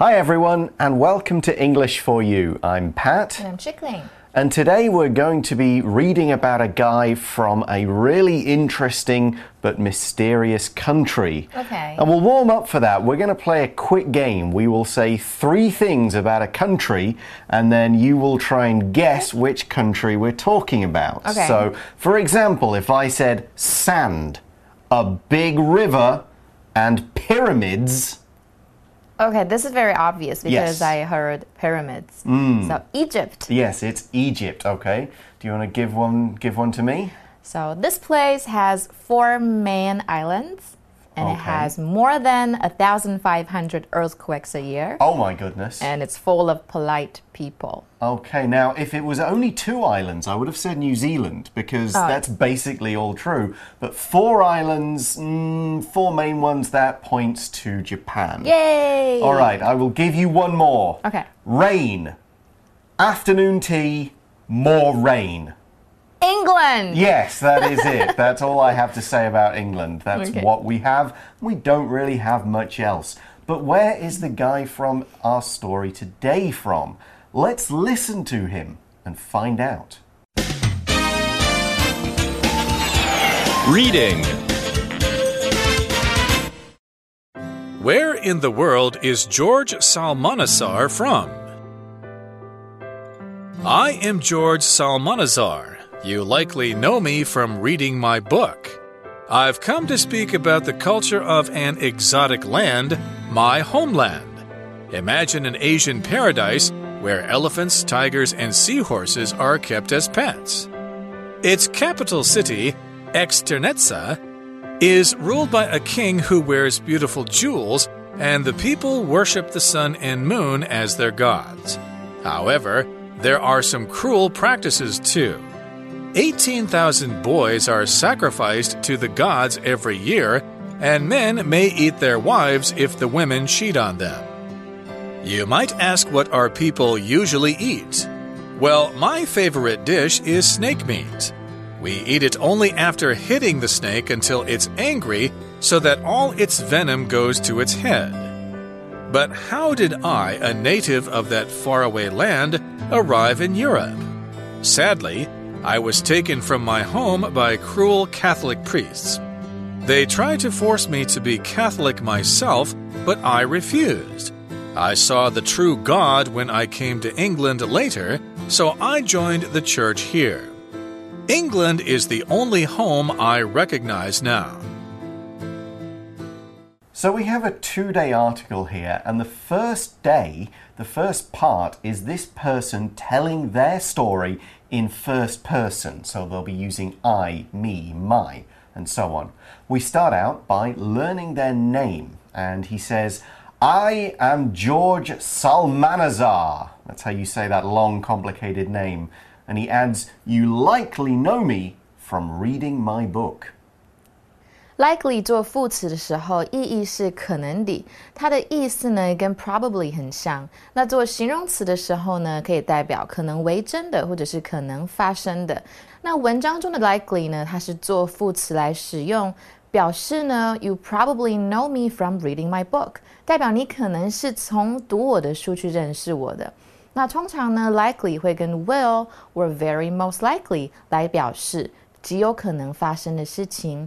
Hi, everyone, and welcome to English for You. I'm Pat. And I'm Chickling. And today we're going to be reading about a guy from a really interesting but mysterious country. Okay. And we'll warm up for that. We're going to play a quick game. We will say three things about a country, and then you will try and guess which country we're talking about. Okay. So, for example, if I said sand, a big river, and pyramids. Okay, this is very obvious because Yes. I heard pyramids. Mm. So Egypt. Yes, it's Egypt. Okay. Do you want to give one? Give one to me. So this place has four main islands, and it has more than a thousand five hundred earthquakes a year, Oh my goodness. and it's full of polite people. Okay, now if it was only two islands, I would have said New Zealand because Oh. that's basically all true. But four islands, mm, four main ones, that points to Japan. Yay! All right, I will give you one more. Okay. Rain. Afternoon tea, more rain. England. Yes, that is it. That's all I have to say about England. That's Okay. what we have. We don't really have much else. But where is the guy from our story today from? Let's listen to him and find out. Reading Where in the world is George Psalmanazar from? I am George Psalmanazar. You likely know me from reading my book. I've come to speak about the culture of an exotic land, my homeland. Imagine an Asian paradise where elephants, tigers, and seahorses are kept as pets. Its capital city, Xternetsa, is ruled by a king who wears beautiful jewels, and the people worship the sun and moon as their gods. However, there are some cruel practices too. 18,000 boys are sacrificed to the gods every year, and men may eat their wives if the women cheat on them. You might ask what our people usually eat. Well, my favorite dish is snake meat. We eat it only after hitting the snake until it's angry so that all its venom goes to its head. But how did I, a native of that faraway land, arrive in Europe? Sadly, I was taken from my home by cruel Catholic priests. They tried to force me to be Catholic myself, but I refused. I saw the true God when I came to England later, so I joined the church here. England is the only home I recognize now. So we have a two day article here, and the first day, the first part, is this person telling their story in first person. So they'll be using I, me, my, and so on. We start out by learning their name, and he says, I am George Psalmanazar. That's how you say that long, complicated name. And he adds, You likely know me from reading my book. Likely 做副词的时候，意义是可能的，它的意思呢跟 probably 很像。那做形容词的时候呢，可以代表可能为真的，或者是可能发生的。那文章中的 likely 呢，它是做副词来使用，表示呢，you probably know me from reading my book，代表你可能是从读我的书去认识我的。那通常呢，likely 会跟 will or very most likely 来表示极有可能发生的事情。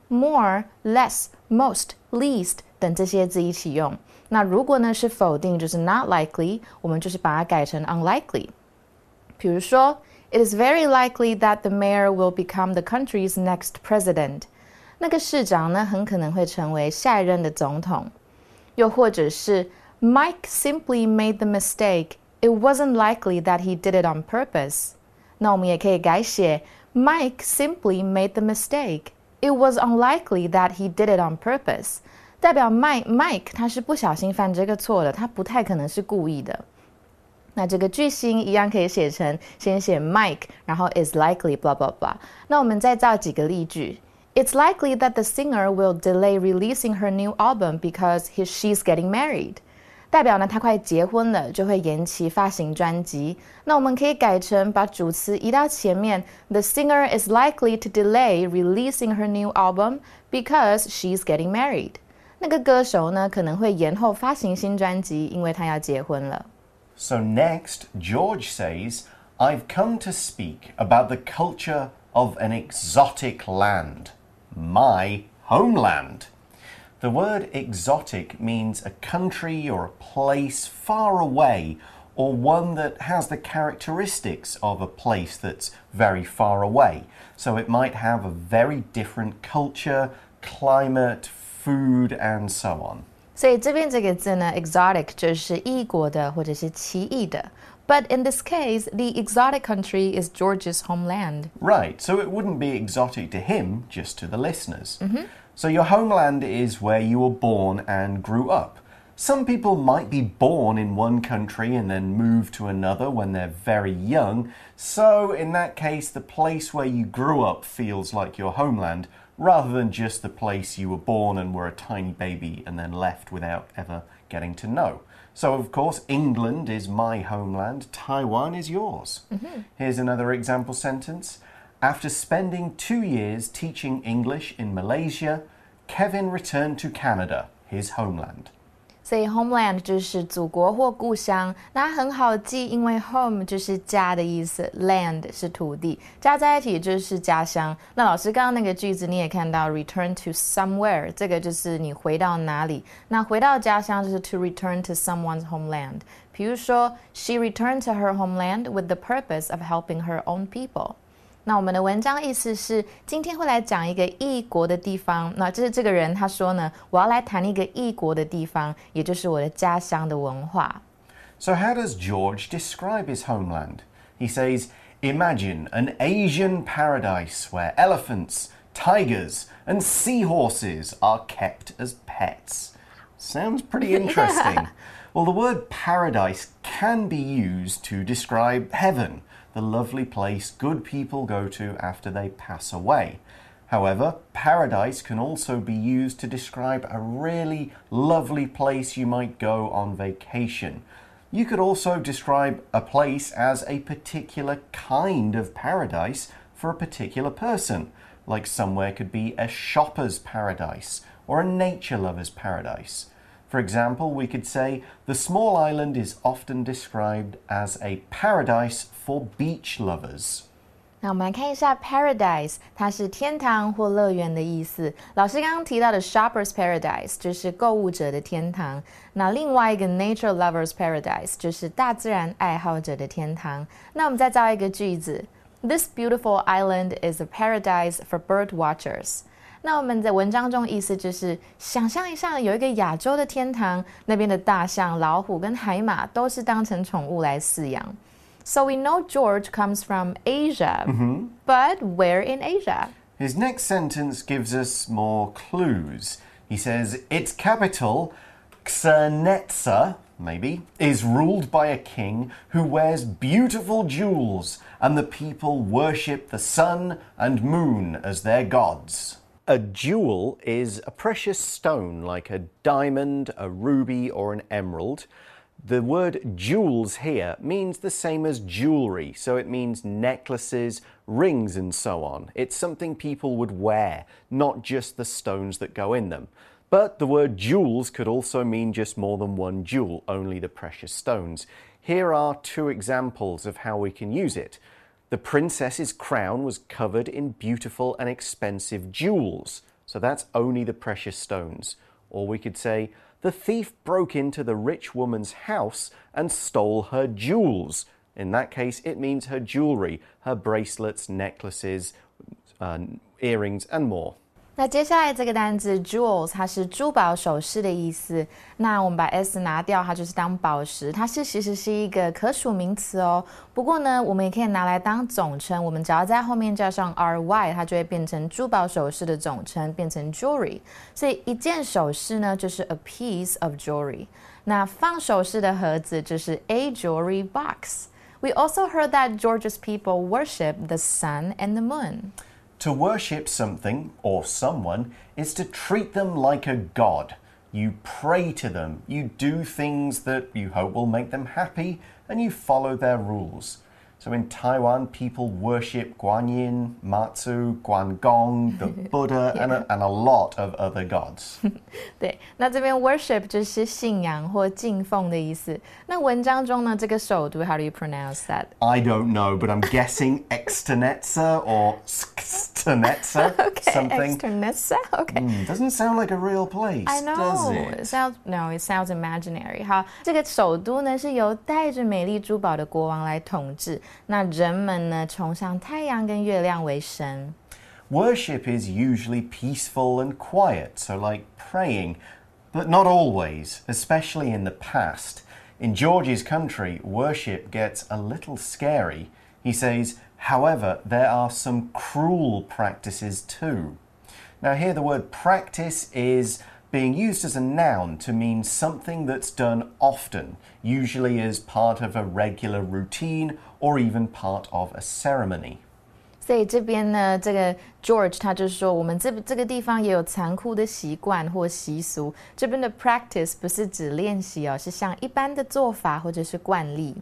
more、less、most、least 等这些字一起用。那如果呢是否定，就是 not likely，我们就是把它改成 unlikely。比如说，It is very likely that the mayor will become the country's next president。那个市长呢，很可能会成为下一任的总统。又或者是 Mike simply made the mistake. It wasn't likely that he did it on purpose. 那我们也可以改写 Mike simply made the mistake. It was unlikely that he did it on purpose. 代表 Mike Mike 他是不小心犯这个错的，他不太可能是故意的。那这个句型一样可以写成先写 Mike，然后 is likely blah blah blah。那我们再造几个例句。It's likely that the singer will delay releasing her new album because he, she's getting married. 代表呢，他快结婚了，就会延期发行专辑。那我们可以改成把主词移到前面，The singer is likely to delay releasing her new album because she's getting married。那个歌手呢，可能会延后发行新专辑，因为他要结婚了。So next, George says, I've come to speak about the culture of an exotic land my homeland. The word exotic means a country or a place far away or one that has the characteristics of a place that's very far away. So it might have a very different culture, climate, food, and so on. 所以这边这个字呢，exotic 就是异国的或者是奇异的。but in this case, the exotic country is George's homeland. Right, so it wouldn't be exotic to him, just to the listeners. Mm -hmm. So your homeland is where you were born and grew up. Some people might be born in one country and then move to another when they're very young. So, in that case, the place where you grew up feels like your homeland rather than just the place you were born and were a tiny baby and then left without ever getting to know. So, of course, England is my homeland, Taiwan is yours. Mm -hmm. Here's another example sentence. After spending two years teaching English in Malaysia, Kevin returned to Canada, his homeland. 所以 homeland 就是祖国或故乡，那很好记，因为 home 就是家的意思，land 是土地，加在一起就是家乡。那老师刚刚那个句子你也看到，return to somewhere，这个就是你回到哪里。那回到家乡就是 to return to someone's homeland。比如说，she returned to her homeland with the purpose of helping her own people。 那我们的文章意思是，今天会来讲一个异国的地方。那这是这个人他说呢，我要来谈一个异国的地方，也就是我的家乡的文化。So how does George describe his homeland? He says, "Imagine an Asian paradise where elephants, tigers, and seahorses are kept as pets." Sounds pretty interesting. well, the word paradise can be used to describe heaven the lovely place good people go to after they pass away. However, paradise can also be used to describe a really lovely place you might go on vacation. You could also describe a place as a particular kind of paradise for a particular person, like somewhere could be a shopper's paradise or a nature lover's paradise. For example, we could say the small island is often described as a paradise for beach lovers. 那我们来看一下 paradise，它是天堂或乐园的意思。老师刚刚提到的 shoppers paradise 就是购物者的天堂。那另外一个 nature lovers paradise 就是大自然爱好者的天堂。那我们再造一个句子：This beautiful island is a paradise for bird watchers. 那我们在文章中意思就是，想象一下，有一个亚洲的天堂，那边的大象、老虎跟海马都是当成宠物来饲养。So we know George comes from Asia, -hmm. but where in Asia? His next sentence gives us more clues. He says its capital, Xernetza, maybe, is ruled by a king who wears beautiful jewels, and the people worship the sun and moon as their gods. A jewel is a precious stone like a diamond, a ruby, or an emerald. The word jewels here means the same as jewelry, so it means necklaces, rings, and so on. It's something people would wear, not just the stones that go in them. But the word jewels could also mean just more than one jewel, only the precious stones. Here are two examples of how we can use it. The princess's crown was covered in beautiful and expensive jewels. So that's only the precious stones. Or we could say, the thief broke into the rich woman's house and stole her jewels. In that case, it means her jewelry, her bracelets, necklaces, uh, earrings, and more. 那接下来这个单字 jewels，它是珠宝首饰的意思。那我们把 s 拿掉，它就是当宝石。它是其实是一个可数名词哦。不过呢，我们也可以拿来当总称。我们只要在后面加上 ry，它就会变成珠宝首饰的总称，变成 jewelry。所以一件首饰呢，就是 a piece of jewelry。那放首饰的盒子就是 a jewelry box。We also heard that Georgia's people worship the sun and the moon. To worship something or someone is to treat them like a god. You pray to them, you do things that you hope will make them happy, and you follow their rules. So in Taiwan, people worship Guan Yin, Matsu, Guan Gong, the Buddha, yeah. and, a, and a lot of other gods. 对，那这边 worship 就是信仰或敬奉的意思。那文章中呢，这个首读 how do you pronounce that? I don't know, but I'm guessing Externetza or Sksternetza, okay, something. Externetza, okay. Mm, doesn't sound like a real place, I know. does it? it sounds no, it sounds imaginary. 好，这个首都呢是由带着美丽珠宝的国王来统治。那人们呢，崇尚太阳跟月亮为神。Worship is usually peaceful and quiet, so like praying, but not always, especially in the past. In George's country, worship gets a little scary. He says, however, there are some cruel practices too. Now, here the word practice is being used as a noun to mean something that's done often, usually as part of a regular routine or even part of a ceremony. 所以这边呢，这个 George 他就说，我们这这个地方也有残酷的习惯或习俗。这边的 practice 不是指练习哦，是像一般的做法或者是惯例。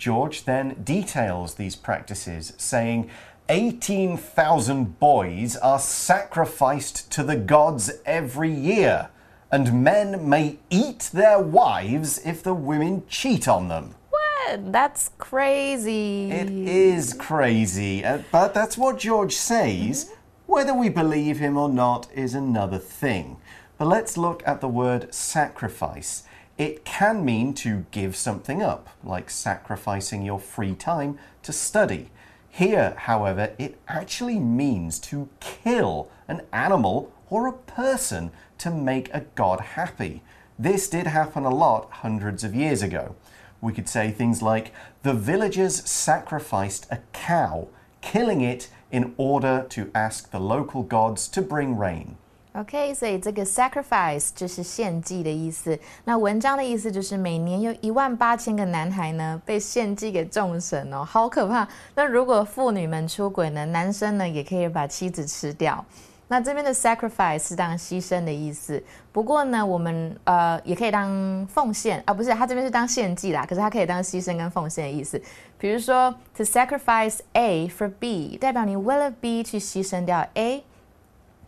George then details these practices, saying 18,000 boys are sacrificed to the gods every year, and men may eat their wives if the women cheat on them. What? That's crazy. It is crazy, uh, but that's what George says. Whether we believe him or not is another thing. But let's look at the word sacrifice. It can mean to give something up, like sacrificing your free time to study. Here, however, it actually means to kill an animal or a person to make a god happy. This did happen a lot hundreds of years ago. We could say things like, the villagers sacrificed a cow, killing it in order to ask the local gods to bring rain. OK，所以这个 sacrifice 就是献祭的意思。那文章的意思就是每年有一万八千个男孩呢被献祭给众神哦，好可怕。那如果妇女们出轨呢，男生呢也可以把妻子吃掉。那这边的 sacrifice 是当牺牲的意思。不过呢，我们呃也可以当奉献啊，不是，它这边是当献祭啦。可是它可以当牺牲跟奉献的意思。比如说，to sacrifice A for B，代表你为了 B 去牺牲掉 A。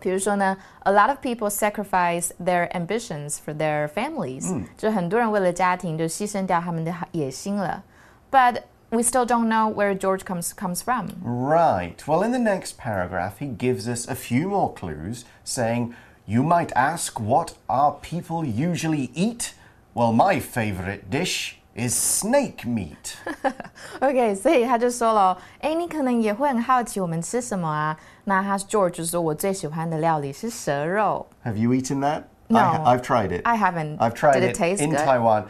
比如说呢，a lot of people sacrifice their ambitions for their families，、嗯、就很多人为了家庭就牺牲掉他们的野心了。But we still don't know where George comes comes from. Right. Well, in the next paragraph, he gives us a few more clues, saying, "You might ask what our people usually eat. Well, my favorite dish." is snake meat. OK，所以他就说了，哎，你可能也会很好奇我们吃什么啊？那他 George 就说，我最喜欢的料理是蛇肉。Have you eaten that? No, I, have tried it. I haven't. I've tried Did it, it taste in good? Taiwan.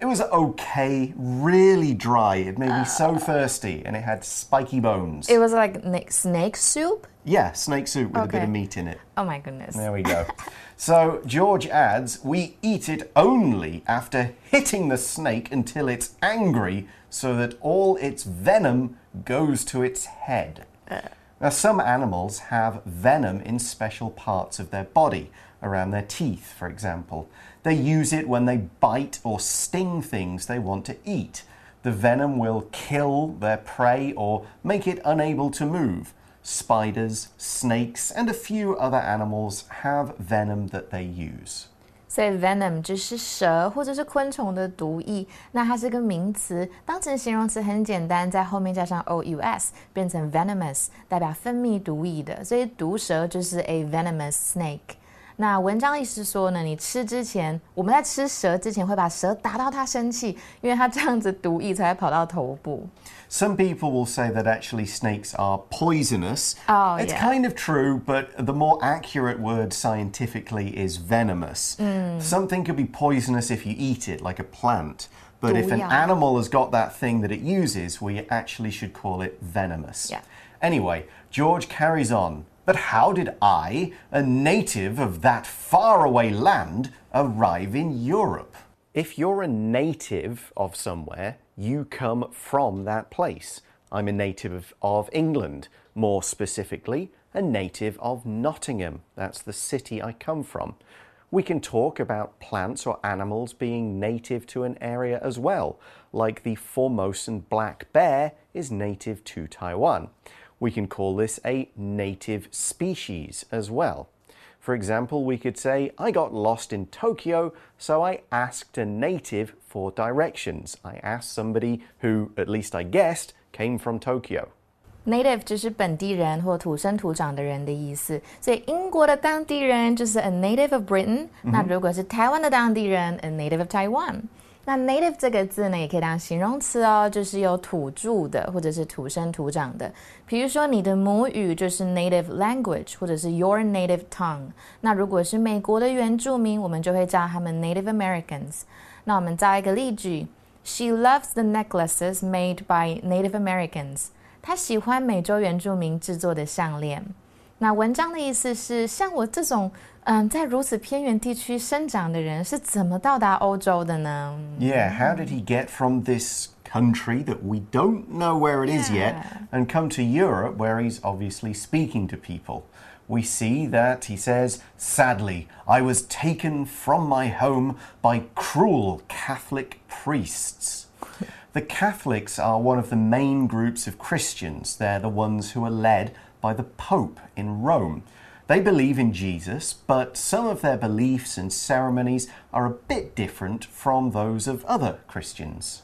It was okay, really dry. It made me so thirsty, and it had spiky bones. It was like snake soup. Yeah, snake soup with a bit Okay. of meat in it. Oh my goodness. There we go. so George adds, we eat it only after hitting the snake until it's angry, so that all its venom goes to its head. Uh. Now, some animals have venom in special parts of their body, around their teeth, for example. They use it when they bite or sting things they want to eat. The venom will kill their prey or make it unable to move Spiders, snakes, and a few other animals have venom that they use. 所以 venom 就是蛇或者是昆虫的毒液，那它是个名词，当成形容词很简单，在后面加上 o u s 变成 venomous，代表分泌毒液的，所以毒蛇就是 a venomous snake。 那文章意思是说呢，你吃之前，我们在吃蛇之前会把蛇打到它生气，因为它这样子毒液才会跑到头部。 Some people will say that actually snakes are poisonous. Oh, it's yeah. kind of true, but the more accurate word scientifically is venomous. Mm. Something could be poisonous if you eat it, like a plant. But if an 毒药。 animal has got that thing that it uses, we actually should call it venomous. Yeah. Anyway, George carries on. But how did I, a native of that faraway land, arrive in Europe? If you're a native of somewhere, you come from that place. I'm a native of, England, more specifically, a native of Nottingham. That's the city I come from. We can talk about plants or animals being native to an area as well, like the Formosan black bear is native to Taiwan. We can call this a native species as well. For example, we could say, I got lost in Tokyo, so I asked a native for directions. I asked somebody who, at least I guessed, came from Tokyo. Native 就是本地人或土生土长的人的意思，所以英国的当地人就是 a native of Britain、那如果是台湾的当地人，a native of Taiwan。 那 native 这个字呢，也可以当形容词哦，就是有土著的或者是土生土长的。比如说你的母语就是 native language，或者是 your native tongue。那如果是美国的原住民，我们就会叫他们 Native Americans。那我们造一个例句：She loves the necklaces made by Native Americans。她喜欢美洲原住民制作的项链。那文章的意思是，像我这种嗯，在如此偏远地区生长的人是怎么到达欧洲的呢？ Yeah, how did he get from this country that we don't know where it is yet Yeah. and come to Europe where he's obviously speaking to people? We see that he says, Sadly, I was taken from my home by cruel Catholic priests. The Catholics are one of the main groups of Christians. They're the ones who are led by the Pope in Rome. They believe in Jesus, but some of their beliefs and ceremonies are a bit different from those of other Christians.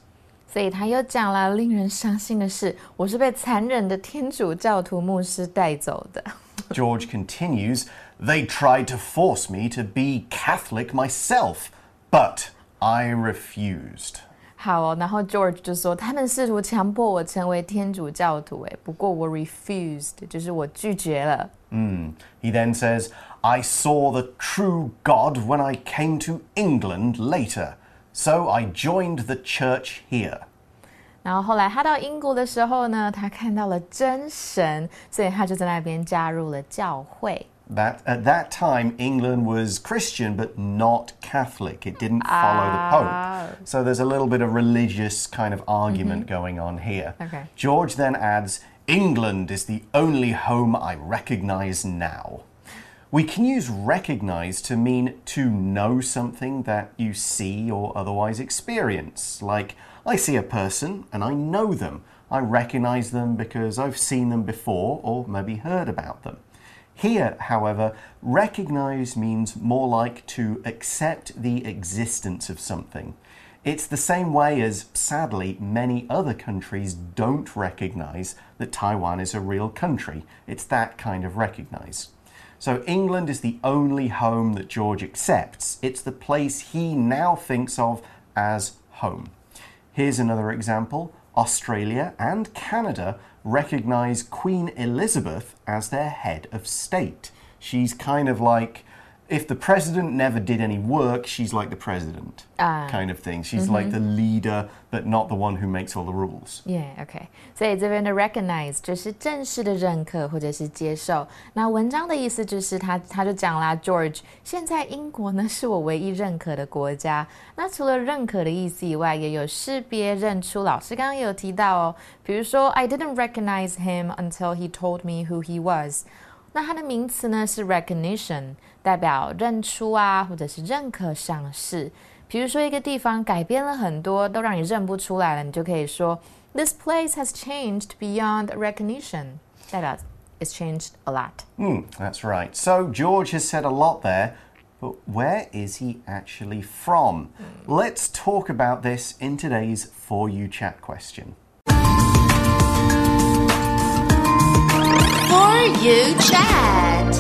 所以他又讲了令人伤心的是，我是被残忍的天主教徒牧师带走的。 George continues, They tried to force me to be Catholic myself, but I refused. 好哦，然后 George 就说他们试图强迫我成为天主教徒，诶，不过我 refused，就是我拒绝了。 He then says, I saw the true God when I came to England later, so I joined the church here. 然后后来他到英国的时候呢，他看到了真神，所以他就在那边加入了教会。 That at that time England was Christian but not Catholic. It didn't follow the Pope. Ah. So there's a little bit of religious kind of argument mm-hmm. going on here. Okay. George then adds, England is the only home I recognize now. We can use recognize to mean to know something that you see or otherwise experience. Like, I see a person and I know them. I recognize them because I've seen them before or maybe heard about them. Here, however, recognize means more like to accept the existence of something. It's the same way as, sadly, many other countries don't recognize that Taiwan is a real country. It's that kind of recognize. So, England is the only home that George accepts. It's the place he now thinks of as home. Here's another example Australia and Canada recognize Queen Elizabeth as their head of state. She's kind of like If the president never did any work, she's like the president, kind of thing. She's like the leader, but not the one who makes all the rules. Yeah，OK，、所以这边的 recognize 就是正式的认可或者是接受。那文章的意思就是他他就讲啦，George，现在英国呢是我唯一认可的国家。那除了认可的意思以外，也有识别、认出。老师刚刚也有提到哦，比如说 I didn't recognize him until he told me who he was。 那它的名词呢是 recognition，代表认出啊，或者是认可、赏识。比如说一个地方改变了很多，都让你认不出来了，你就可以说 This place has changed beyond recognition，代表 it's changed a lot。 Hmm, that's right. So George has said a lot there, but where is he actually from? Let's talk about this in today's For You Chat question. For you chat.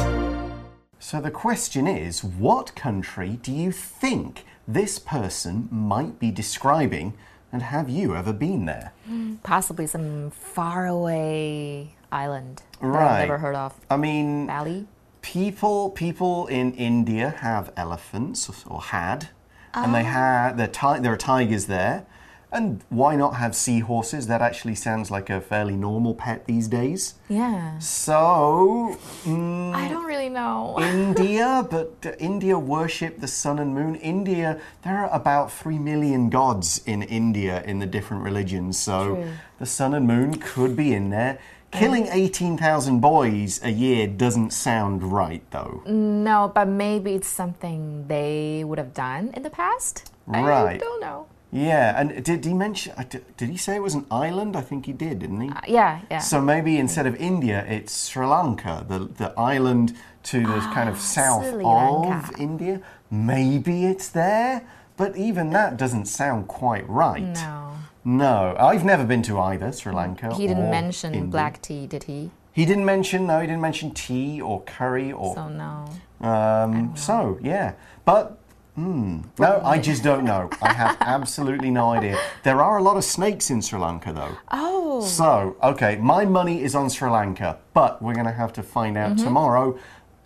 So the question is what country do you think this person might be describing? And have you ever been there? Possibly some faraway island that I've never heard of. I mean, Bali? people people in India have elephants or had, and they oh. have there, there are tigers there. And why not have seahorses? That actually sounds like a fairly normal pet these days. Yeah. So, mm, I don't really know. India, but uh, India worship the sun and moon. India, there are about three million gods in India in the different religions, so True. the sun and moon could be in there. Killing 18,000 boys a year doesn't sound right, though. No, but maybe it's something they would have done in the past. Right. I don't know. Yeah, and did he mention, did he say it was an island? I think he did, didn't he? Uh, yeah, yeah. So maybe instead of India, it's Sri Lanka, the, the island to the kind of south of India. Maybe it's there, but even that doesn't sound quite right. no. No, I've never been to either Sri Lanka. He didn't mention India. black tea, did he? He didn't mention. No, he didn't mention tea or curry or. So no. um, so yeah, but. Hmm. No, I just don't know. I have absolutely no idea. There are a lot of snakes in Sri Lanka, though. Oh. So, okay, my money is on Sri Lanka, but we're going to have to find out tomorrow.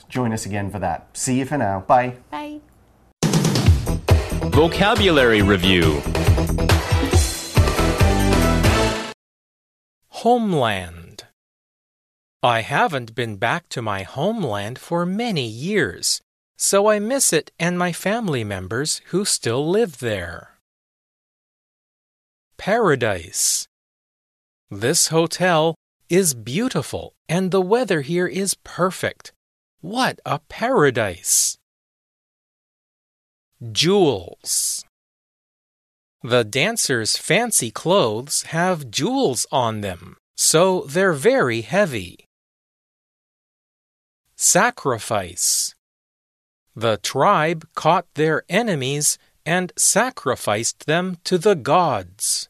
Join us again for that. See you for now. Bye. Bye. Vocabulary Review Homeland. I haven't been back to my homeland for many years, so I miss it and my family members who still live there. Paradise. This hotel is beautiful and the weather here is perfect. What a paradise! Jewels. The dancers' fancy clothes have jewels on them, so they're very heavy. Sacrifice. The tribe caught their enemies and sacrificed them to the gods.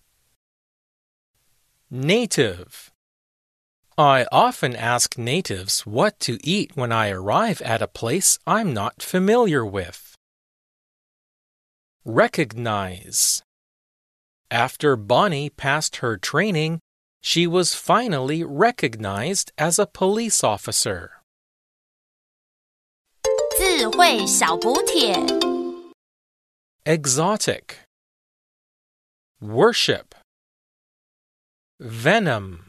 Native. I often ask natives what to eat when I arrive at a place I'm not familiar with. Recognize. After Bonnie passed her training, she was finally recognized as a police officer. 智慧小补帖。 Exotic. Worship. Venom.